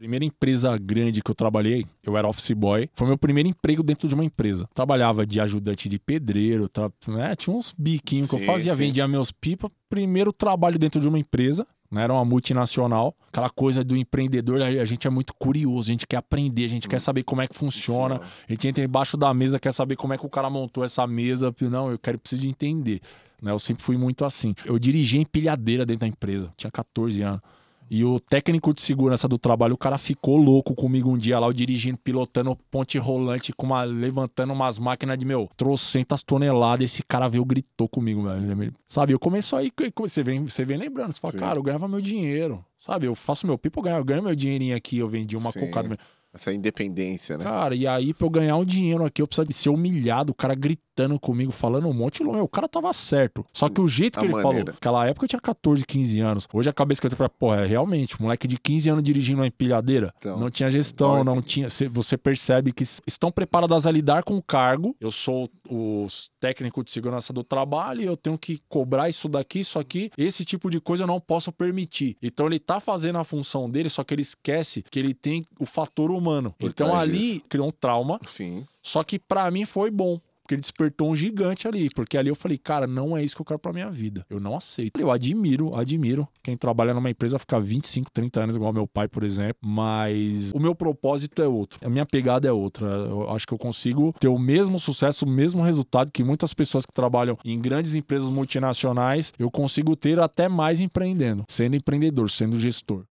primeira empresa grande que eu trabalhei, eu era office boy. Foi meu primeiro emprego dentro de uma empresa. Trabalhava de ajudante de pedreiro, tra... né? tinha uns biquinhos que Sim, eu fazia, sim. vendia meus pipa. Primeiro trabalho dentro de uma empresa. Né, era uma multinacional, aquela coisa do empreendedor, a gente é muito curioso, a gente quer aprender, a gente quer saber como é que funciona, a gente entra embaixo da mesa, quer saber como é que o cara montou essa mesa. Não, eu quero preciso de entender. Né? Eu sempre fui muito assim. Eu dirigia empilhadeira dentro da empresa, tinha 14 anos. E o técnico de segurança do trabalho, o cara ficou louco comigo um dia lá, eu dirigindo, pilotando ponte rolante, com uma, levantando umas máquinas de, meu, trocentas toneladas. Esse cara veio, gritou comigo, velho. Sabe, eu começo aí, você vem, você vem lembrando, você fala, Sim. cara, eu ganhava meu dinheiro. Sabe, eu faço meu pipo, eu ganho, eu ganho meu dinheirinho aqui, eu vendi uma Sim. cocada. Essa independência, né? Cara, e aí pra eu ganhar um dinheiro aqui, eu precisava ser humilhado, o cara gritando comigo, falando um monte o cara tava certo. Só que o jeito A que ele maneira. falou, naquela época eu tinha 14, 15 anos. Hoje a cabeça que eu tenho, falei, pô, é realmente, moleque de 15 anos dirigindo uma empilhadeira, Então, não tinha gestão, não tinha, cê- você percebe que estão preparadas a lidar com o cargo. Eu sou o técnico de segurança do trabalho e eu tenho que cobrar isso daqui, isso aqui. Esse tipo de coisa eu não posso permitir. Então ele tá fazendo a função dele, só que ele esquece que ele tem o fator humano. Por então ali criou um trauma, Sim. só que pra mim foi bom. Porque ele despertou um gigante ali. Porque ali eu falei, cara, não é isso que eu quero pra minha vida. Eu não aceito. Eu admiro, admiro quem trabalha numa empresa ficar 25, 30 anos, igual meu pai, por exemplo. Mas o meu propósito é outro. A minha pegada é outra. Eu acho que eu consigo ter o mesmo sucesso, o mesmo resultado que muitas pessoas que trabalham em grandes empresas multinacionais, eu consigo ter até mais empreendendo, sendo empreendedor, sendo gestor.